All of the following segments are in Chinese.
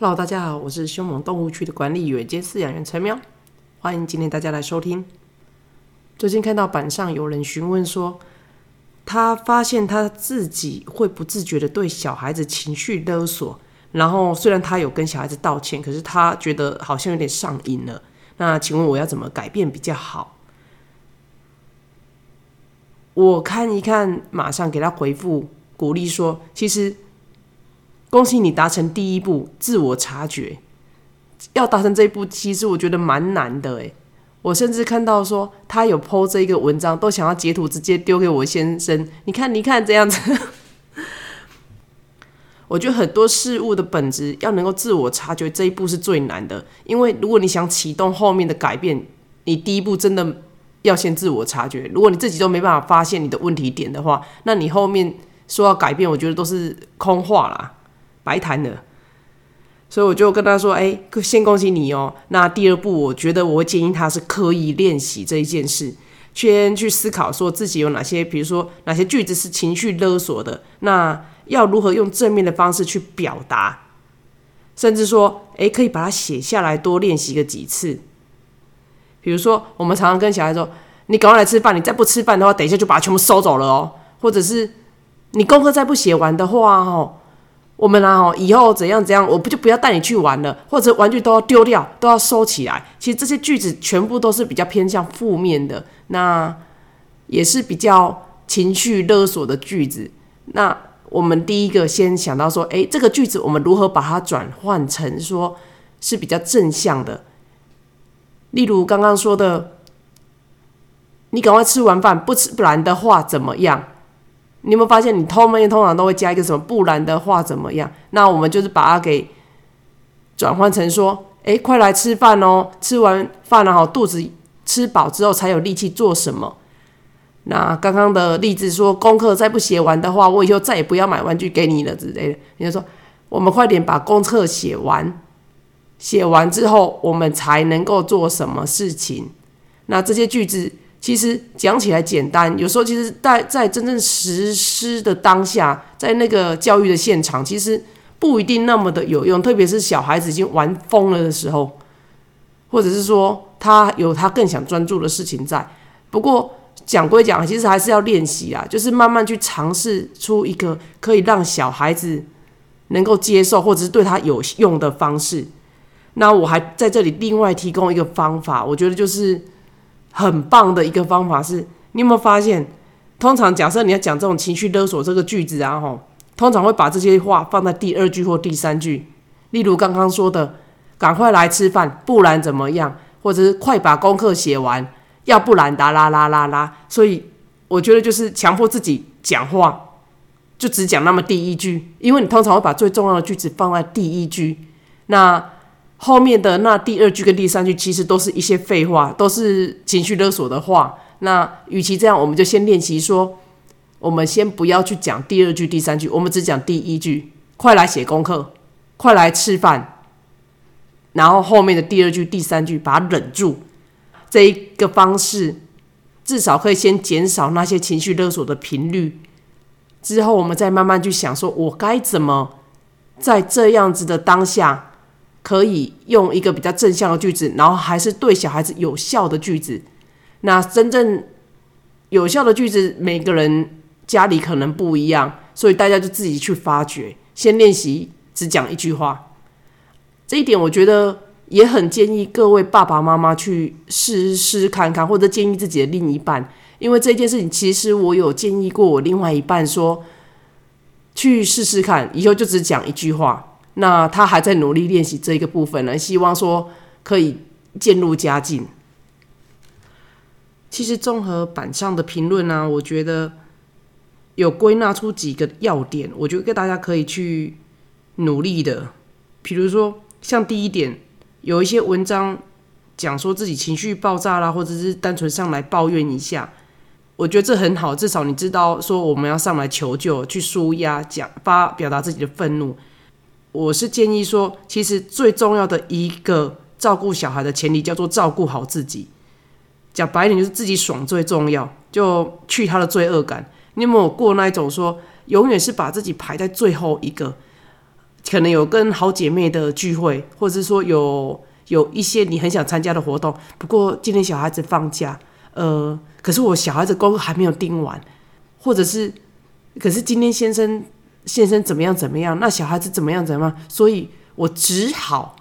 Hello，大家好，我是凶猛动物区的管理员兼饲养员陈喵，欢迎今天大家来收听。最近看到板上有人询问说，他发现他自己会不自觉的对小孩子情绪勒索，然后虽然他有跟小孩子道歉，可是他觉得好像有点上瘾了。那请问我要怎么改变比较好？我看一看，马上给他回复鼓励说，其实。恭喜你达成第一步，自我察觉。要达成这一步，其实我觉得蛮难的诶，我甚至看到说他有 PO 这一个文章，都想要截图直接丢给我先生。你看，你看这样子。我觉得很多事物的本质要能够自我察觉，这一步是最难的。因为如果你想启动后面的改变，你第一步真的要先自我察觉。如果你自己都没办法发现你的问题点的话，那你后面说要改变，我觉得都是空话啦。白谈的，所以我就跟他说：“哎，先恭喜你哦。那第二步，我觉得我会建议他是刻意练习这一件事，先去思考说自己有哪些，比如说哪些句子是情绪勒索的，那要如何用正面的方式去表达，甚至说，哎，可以把它写下来，多练习个几次。比如说，我们常常跟小孩说：‘你赶快来吃饭，你再不吃饭的话，等一下就把它全部收走了哦。’或者是你功课再不写完的话，哦。”我们啊，哦，以后怎样怎样，我不就不要带你去玩了，或者玩具都要丢掉，都要收起来。其实这些句子全部都是比较偏向负面的，那也是比较情绪勒索的句子。那我们第一个先想到说，诶，这个句子我们如何把它转换成说是比较正向的？例如刚刚说的，你赶快吃完饭，不吃不然的话怎么样？你有没有发现，你后面通常都会加一个什么？不然的话怎么样？那我们就是把它给转换成说：哎，快来吃饭哦！吃完饭然后，肚子吃饱之后才有力气做什么？那刚刚的例子说，功课再不写完的话，我以后再也不要买玩具给你了之类的。你就说，我们快点把功课写完，写完之后我们才能够做什么事情？那这些句子。其实讲起来简单，有时候其实，在在真正实施的当下，在那个教育的现场，其实不一定那么的有用。特别是小孩子已经玩疯了的时候，或者是说他有他更想专注的事情在。不过讲归讲，其实还是要练习啊，就是慢慢去尝试出一个可以让小孩子能够接受，或者是对他有用的方式。那我还在这里另外提供一个方法，我觉得就是。很棒的一个方法是，你有没有发现？通常假设你要讲这种情绪勒索这个句子啊，吼，通常会把这些话放在第二句或第三句。例如刚刚说的“赶快来吃饭，不然怎么样”，或者是“快把功课写完，要不然哒啦啦啦啦”。所以我觉得就是强迫自己讲话，就只讲那么第一句，因为你通常会把最重要的句子放在第一句。那后面的那第二句跟第三句其实都是一些废话，都是情绪勒索的话。那与其这样，我们就先练习说，我们先不要去讲第二句、第三句，我们只讲第一句：快来写功课，快来吃饭。然后后面的第二句、第三句把它忍住，这一个方式至少可以先减少那些情绪勒索的频率。之后我们再慢慢去想，说我该怎么在这样子的当下。可以用一个比较正向的句子，然后还是对小孩子有效的句子。那真正有效的句子，每个人家里可能不一样，所以大家就自己去发掘。先练习只讲一句话，这一点我觉得也很建议各位爸爸妈妈去试试看看，或者建议自己的另一半。因为这件事情，其实我有建议过我另外一半说，去试试看，以后就只讲一句话。那他还在努力练习这一个部分呢，希望说可以渐入佳境。其实综合板上的评论呢，我觉得有归纳出几个要点，我觉得大家可以去努力的。比如说，像第一点，有一些文章讲说自己情绪爆炸啦，或者是单纯上来抱怨一下，我觉得这很好，至少你知道说我们要上来求救，去舒压，讲发表达自己的愤怒。我是建议说，其实最重要的一个照顾小孩的前提叫做照顾好自己。讲白一点，就是自己爽最重要，就去他的罪恶感。你有没有过那一种说，永远是把自己排在最后一个？可能有跟好姐妹的聚会，或者是说有有一些你很想参加的活动。不过今天小孩子放假，呃，可是我小孩子功课还没有盯完，或者是，可是今天先生先生怎么样怎么样，那小孩子怎么样怎么样，所以我只好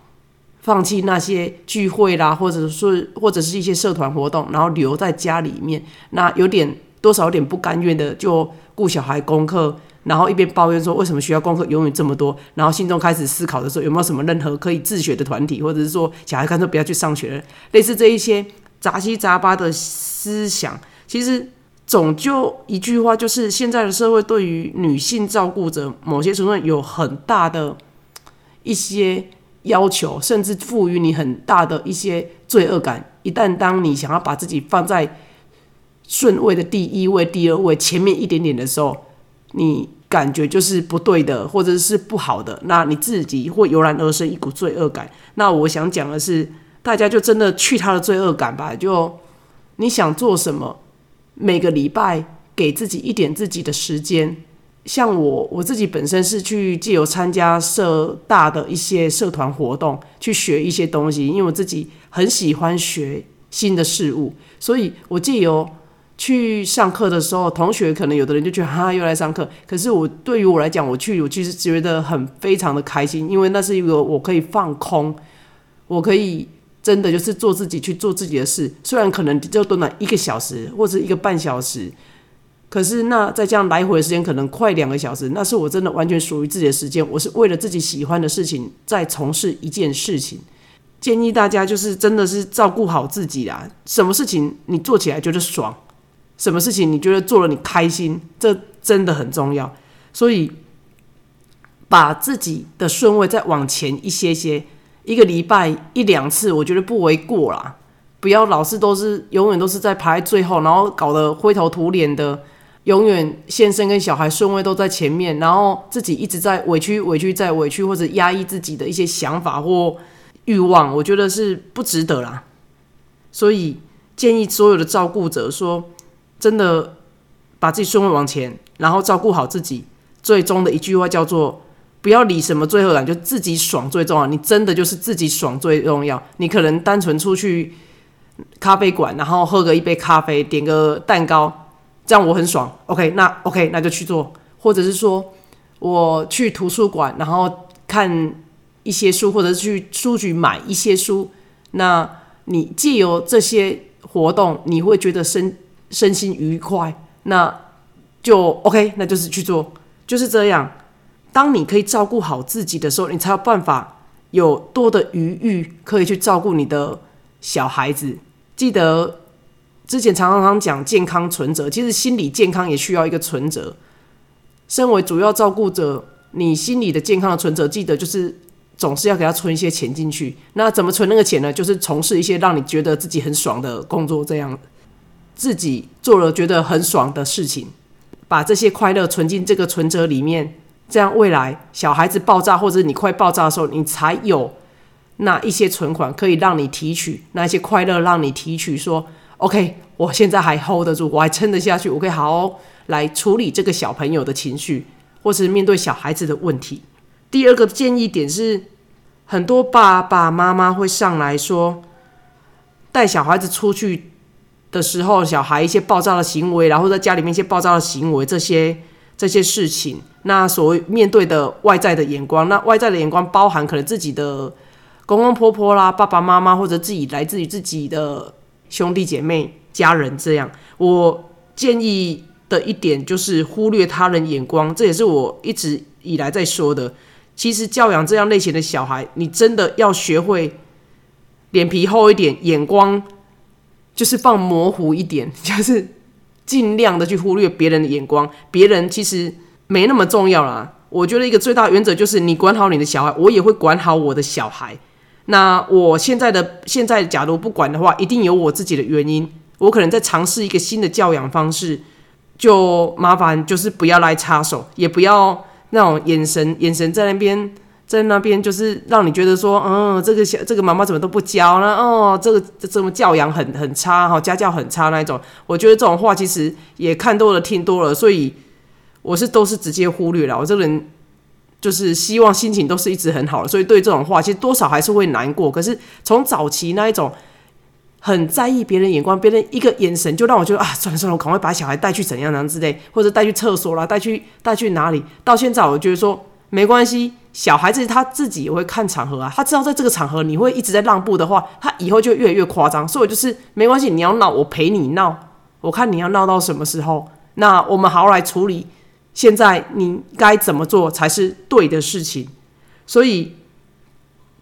放弃那些聚会啦，或者说或者是一些社团活动，然后留在家里面。那有点多少有点不甘愿的，就顾小孩功课。然后一边抱怨说为什么学校功课永远这么多，然后心中开始思考的时候，有没有什么任何可以自学的团体，或者是说小孩干脆不要去上学了，类似这一些杂七杂八的思想，其实总就一句话，就是现在的社会对于女性照顾者某些成分有很大的一些要求，甚至赋予你很大的一些罪恶感。一旦当你想要把自己放在顺位的第一位、第二位前面一点点的时候，你感觉就是不对的，或者是不好的，那你自己会油然而生一股罪恶感。那我想讲的是，大家就真的去他的罪恶感吧。就你想做什么，每个礼拜给自己一点自己的时间。像我，我自己本身是去借由参加社大的一些社团活动，去学一些东西，因为我自己很喜欢学新的事物，所以我借由。去上课的时候，同学可能有的人就觉得哈又来上课，可是我对于我来讲，我去我其实觉得很非常的开心，因为那是一个我可以放空，我可以真的就是做自己去做自己的事，虽然可能就短短一个小时或者一个半小时，可是那再这样来回的时间可能快两个小时，那是我真的完全属于自己的时间，我是为了自己喜欢的事情在从事一件事情。建议大家就是真的是照顾好自己啦，什么事情你做起来觉得爽。什么事情你觉得做了你开心，这真的很重要。所以把自己的顺位再往前一些些，一个礼拜一两次，我觉得不为过啦。不要老是都是永远都是在排最后，然后搞得灰头土脸的。永远先生跟小孩顺位都在前面，然后自己一直在委屈、委屈再委屈，或者压抑自己的一些想法或欲望，我觉得是不值得啦。所以建议所有的照顾者说。真的把自己顺位往前，然后照顾好自己。最终的一句话叫做：不要理什么最后感，就自己爽最重要。你真的就是自己爽最重要。你可能单纯出去咖啡馆，然后喝个一杯咖啡，点个蛋糕，这样我很爽。OK，那 OK，那就去做。或者是说我去图书馆，然后看一些书，或者是去书局买一些书。那你借由这些活动，你会觉得身。身心愉快，那就 OK，那就是去做，就是这样。当你可以照顾好自己的时候，你才有办法有多的余裕可以去照顾你的小孩子。记得之前常常常讲健康存折，其实心理健康也需要一个存折。身为主要照顾者，你心理的健康的存折，记得就是总是要给他存一些钱进去。那怎么存那个钱呢？就是从事一些让你觉得自己很爽的工作，这样。自己做了觉得很爽的事情，把这些快乐存进这个存折里面，这样未来小孩子爆炸或者你快爆炸的时候，你才有那一些存款可以让你提取，那一些快乐让你提取。说 OK，我现在还 hold 得住，我还撑得下去，我可以好好来处理这个小朋友的情绪，或是面对小孩子的问题。第二个建议点是，很多爸爸妈妈会上来说，带小孩子出去。的时候，小孩一些爆炸的行为，然后在家里面一些爆炸的行为，这些这些事情，那所谓面对的外在的眼光，那外在的眼光包含可能自己的公公婆婆啦、爸爸妈妈，或者自己来自于自己的兄弟姐妹、家人这样。我建议的一点就是忽略他人眼光，这也是我一直以来在说的。其实教养这样类型的小孩，你真的要学会脸皮厚一点，眼光。就是放模糊一点，就是尽量的去忽略别人的眼光，别人其实没那么重要啦。我觉得一个最大原则就是，你管好你的小孩，我也会管好我的小孩。那我现在的现在，假如不管的话，一定有我自己的原因。我可能在尝试一个新的教养方式，就麻烦就是不要来插手，也不要那种眼神眼神在那边。在那边就是让你觉得说，嗯，这个小这个妈妈怎么都不教呢？哦，这个这么教养很很差哈，家教很差那一种。我觉得这种话其实也看多了听多了，所以我是都是直接忽略了。我这个人就是希望心情都是一直很好的，所以对这种话其实多少还是会难过。可是从早期那一种很在意别人眼光，别人一个眼神就让我觉得啊，算了算了，赶快把小孩带去怎样怎样之类，或者带去厕所啦，带去带去哪里？到现在我觉得说没关系，小孩子他自己也会看场合啊，他知道在这个场合你会一直在让步的话，他以后就越来越夸张。所以我就是没关系，你要闹我陪你闹，我看你要闹到什么时候，那我们好好来处理。现在你该怎么做才是对的事情？所以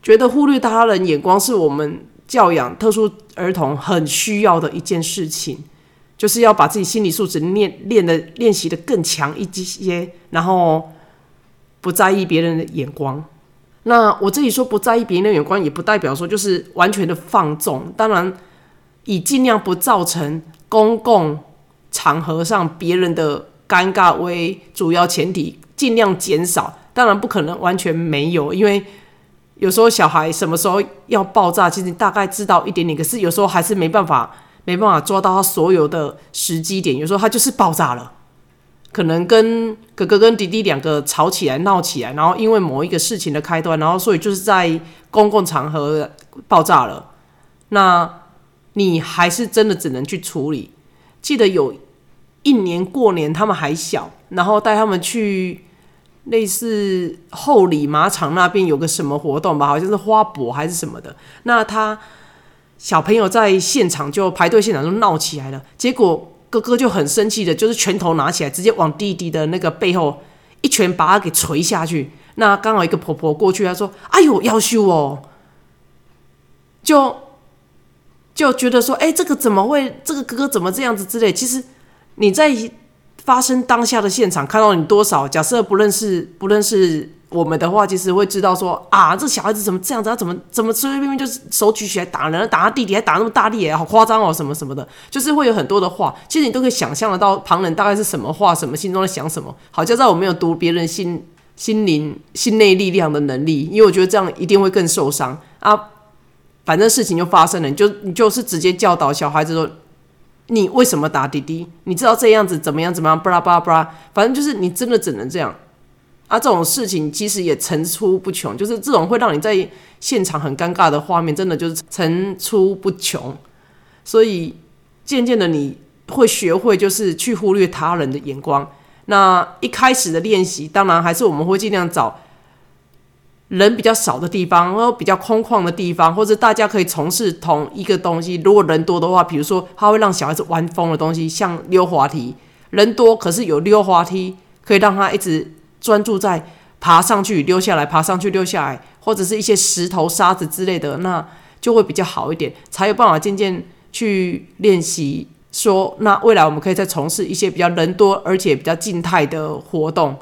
觉得忽略他人眼光是我们教养特殊儿童很需要的一件事情，就是要把自己心理素质练练的练习的更强一些，然后不在意别人的眼光。那我这里说不在意别人的眼光，也不代表说就是完全的放纵。当然，以尽量不造成公共场合上别人的。尴尬为主要前提，尽量减少。当然不可能完全没有，因为有时候小孩什么时候要爆炸，其实大概知道一点点。可是有时候还是没办法，没办法抓到他所有的时机点。有时候他就是爆炸了，可能跟哥哥跟弟弟两个吵起来、闹起来，然后因为某一个事情的开端，然后所以就是在公共场合爆炸了。那你还是真的只能去处理。记得有。一年过年，他们还小，然后带他们去类似后里马场那边有个什么活动吧，好像是花博还是什么的。那他小朋友在现场就排队现场就闹起来了，结果哥哥就很生气的，就是拳头拿起来，直接往弟弟的那个背后一拳把他给捶下去。那刚好一个婆婆过去，她说：“哎呦，要修哦！”就就觉得说：“哎，这个怎么会？这个哥哥怎么这样子之类？”其实。你在发生当下的现场看到你多少？假设不认识不认识我们的话，其实会知道说啊，这小孩子怎么这样子？他怎么怎么随随便便就是手举起来打人，打他弟弟还打那么大力，好夸张哦，什么什么的，就是会有很多的话。其实你都可以想象得到旁人大概是什么话，什么心中在想什么。好，就在我没有读别人心心灵心内力量的能力，因为我觉得这样一定会更受伤啊。反正事情就发生了，你就你就是直接教导小孩子说。你为什么打滴滴？你知道这样子怎么样？怎么样？巴拉巴拉巴拉，反正就是你真的只能这样啊！这种事情其实也层出不穷，就是这种会让你在现场很尴尬的画面，真的就是层出不穷。所以渐渐的你会学会，就是去忽略他人的眼光。那一开始的练习，当然还是我们会尽量找。人比较少的地方，然后比较空旷的地方，或者大家可以从事同一个东西。如果人多的话，比如说他会让小孩子玩疯的东西，像溜滑梯。人多可是有溜滑梯，可以让他一直专注在爬上去、溜下来、爬上去、溜下来，或者是一些石头、沙子之类的，那就会比较好一点，才有办法渐渐去练习。说那未来我们可以再从事一些比较人多而且比较静态的活动。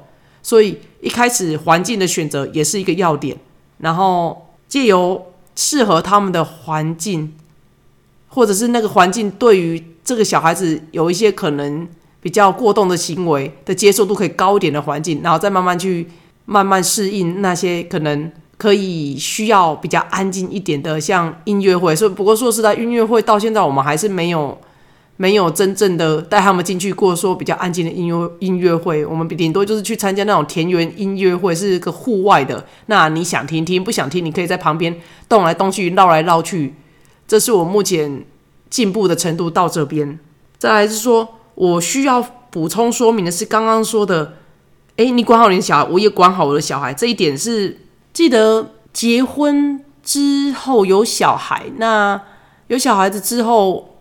所以一开始环境的选择也是一个要点，然后借由适合他们的环境，或者是那个环境对于这个小孩子有一些可能比较过动的行为的接受度可以高一点的环境，然后再慢慢去慢慢适应那些可能可以需要比较安静一点的，像音乐会。所以不过说实在，音乐会到现在我们还是没有。没有真正的带他们进去过，说比较安静的音乐音乐会，我们顶多就是去参加那种田园音乐会，是个户外的。那你想听听，不想听，你可以在旁边动来动去，绕来绕去。这是我目前进步的程度到这边。再来是说，我需要补充说明的是，刚刚说的，诶，你管好你的小孩，我也管好我的小孩，这一点是记得结婚之后有小孩，那有小孩子之后。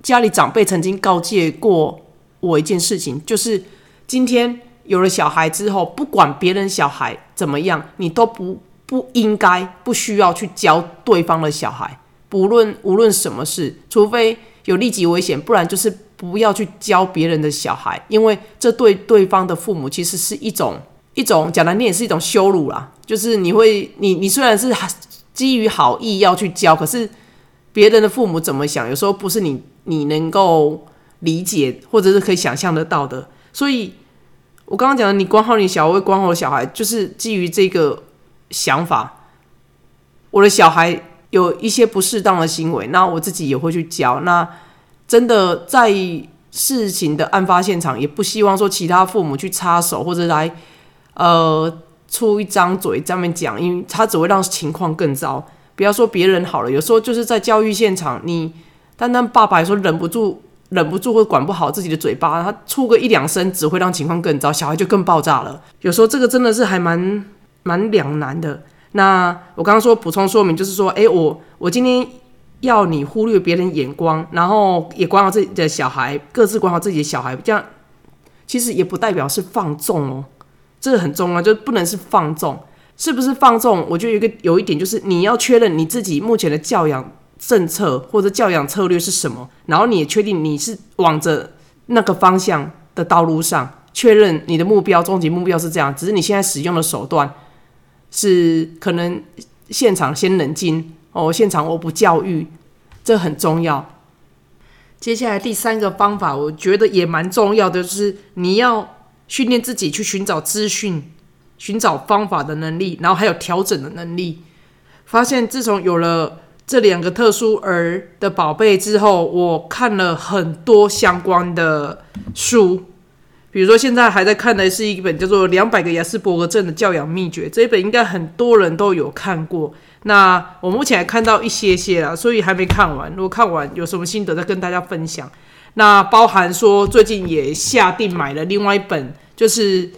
家里长辈曾经告诫过我一件事情，就是今天有了小孩之后，不管别人小孩怎么样，你都不不应该、不需要去教对方的小孩，不论无论什么事，除非有立即危险，不然就是不要去教别人的小孩，因为这对对方的父母其实是一种一种讲难听也是一种羞辱啦。就是你会，你你虽然是基于好意要去教，可是。别人的父母怎么想，有时候不是你你能够理解或者是可以想象得到的。所以，我刚刚讲的，你管好你小孩，管好小孩，就是基于这个想法。我的小孩有一些不适当的行为，那我自己也会去教。那真的在事情的案发现场，也不希望说其他父母去插手或者来呃出一张嘴这样讲，因为他只会让情况更糟。不要说别人好了，有时候就是在教育现场，你单单爸爸说忍不住、忍不住或管不好自己的嘴巴，他出个一两声，只会让情况更糟，小孩就更爆炸了。有时候这个真的是还蛮蛮两难的。那我刚刚说补充说明，就是说，诶，我我今天要你忽略别人眼光，然后也管好自己的小孩，各自管好自己的小孩，这样其实也不代表是放纵哦，这个很重要，就不能是放纵，是不是放纵？我觉得有一个有一点就是你要确认你自己目前的教养政策或者教养策略是什么，然后你也确定你是往着那个方向的道路上，确认你的目标终极目标是这样，只是你现在使用的手段。是可能现场先冷静哦，现场我不教育，这很重要。接下来第三个方法，我觉得也蛮重要的，就是你要训练自己去寻找资讯、寻找方法的能力，然后还有调整的能力。发现自从有了这两个特殊儿的宝贝之后，我看了很多相关的书。比如说，现在还在看的是一本叫做《两百个雅斯伯格症的教养秘诀》，这一本应该很多人都有看过。那我目前还看到一些些啦，所以还没看完。如果看完有什么心得，再跟大家分享。那包含说，最近也下定买了另外一本，就是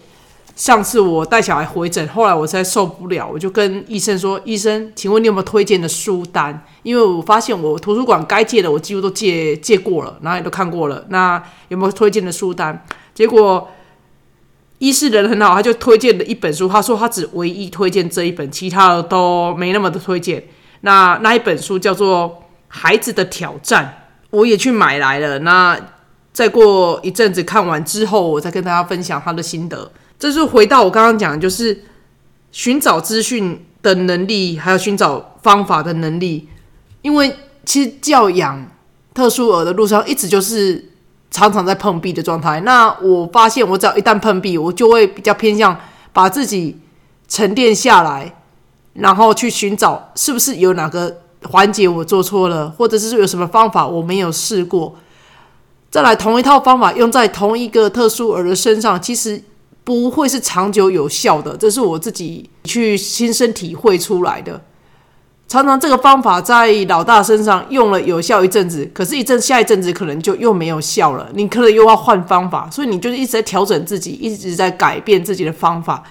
上次我带小孩回诊，后来我实在受不了，我就跟医生说：“医生，请问你有没有推荐的书单？因为我发现我图书馆该借的我几乎都借借过了，然后也都看过了。那有没有推荐的书单？”结果，一是人很好，他就推荐了一本书。他说他只唯一推荐这一本，其他的都没那么的推荐。那那一本书叫做《孩子的挑战》，我也去买来了。那再过一阵子看完之后，我再跟大家分享他的心得。这是回到我刚刚讲，就是寻找资讯的能力，还有寻找方法的能力。因为其实教养特殊儿的路上，一直就是。常常在碰壁的状态，那我发现我只要一旦碰壁，我就会比较偏向把自己沉淀下来，然后去寻找是不是有哪个环节我做错了，或者是有什么方法我没有试过，再来同一套方法用在同一个特殊儿的身上，其实不会是长久有效的，这是我自己去亲身体会出来的。常常这个方法在老大身上用了有效一阵子，可是，一阵下一阵子可能就又没有效了。你可能又要换方法，所以你就是一直在调整自己，一直在改变自己的方法，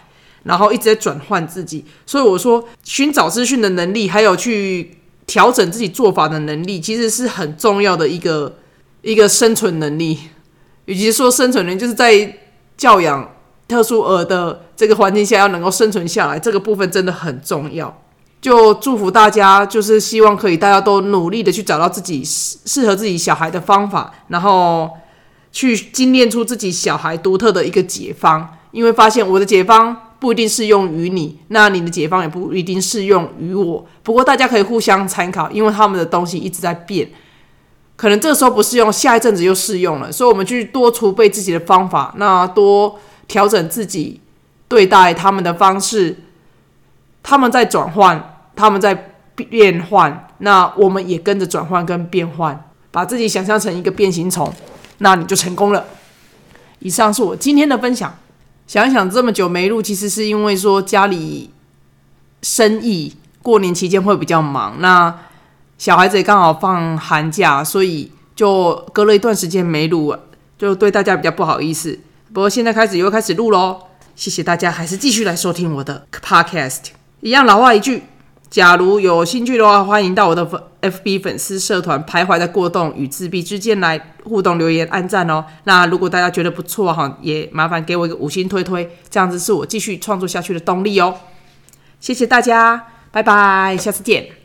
然后一直在转换自己。所以我说，寻找资讯的能力，还有去调整自己做法的能力，其实是很重要的一个一个生存能力。与其说生存能力，就是在教养特殊儿的这个环境下要能够生存下来，这个部分真的很重要。就祝福大家，就是希望可以大家都努力的去找到自己适适合自己小孩的方法，然后去精炼出自己小孩独特的一个解方。因为发现我的解方不一定适用于你，那你的解方也不一定适用于我。不过大家可以互相参考，因为他们的东西一直在变，可能这时候不适用，下一阵子又适用了。所以，我们去多储备自己的方法，那多调整自己对待他们的方式。他们在转换，他们在变换，那我们也跟着转换跟变换，把自己想象成一个变形虫，那你就成功了。以上是我今天的分享。想一想，这么久没录，其实是因为说家里生意过年期间会比较忙，那小孩子也刚好放寒假，所以就隔了一段时间没录，就对大家比较不好意思。不过现在开始又开始录喽，谢谢大家，还是继续来收听我的 podcast。一样老话一句，假如有兴趣的话，欢迎到我的粉 FB 粉丝社团“徘徊在过动与自闭之间”来互动留言、按赞哦。那如果大家觉得不错哈，也麻烦给我一个五星推推，这样子是我继续创作下去的动力哦。谢谢大家，拜拜，下次见。